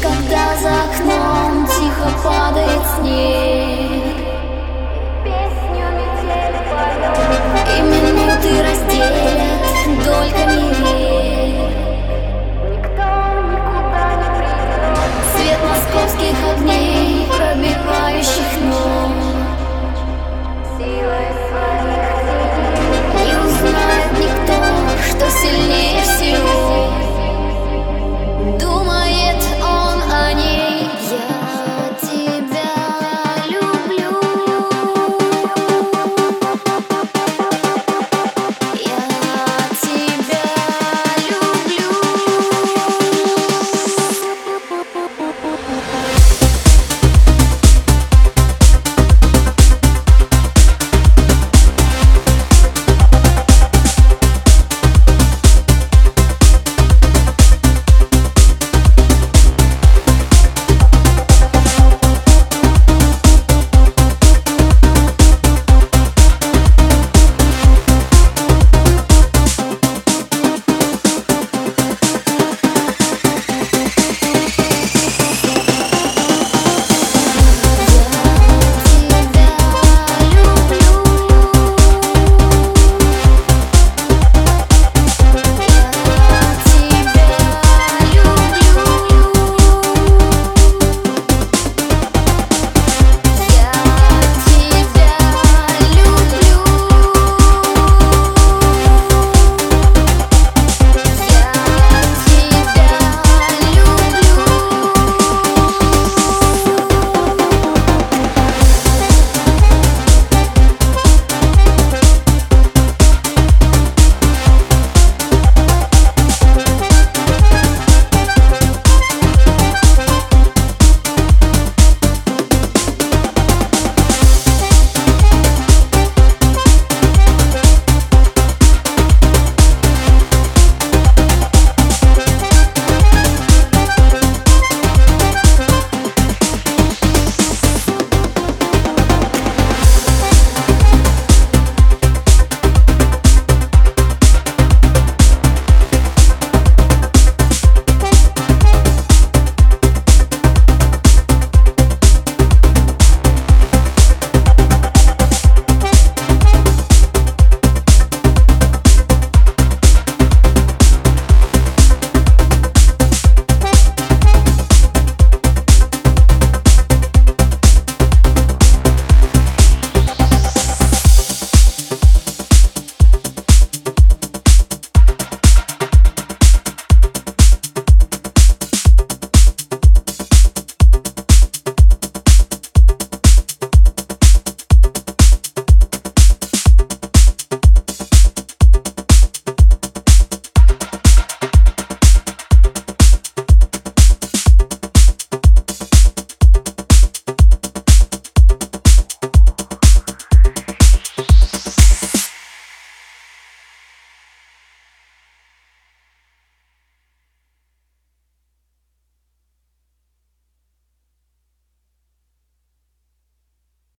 когда за окном тихо падает снег. И минуты разделят дольками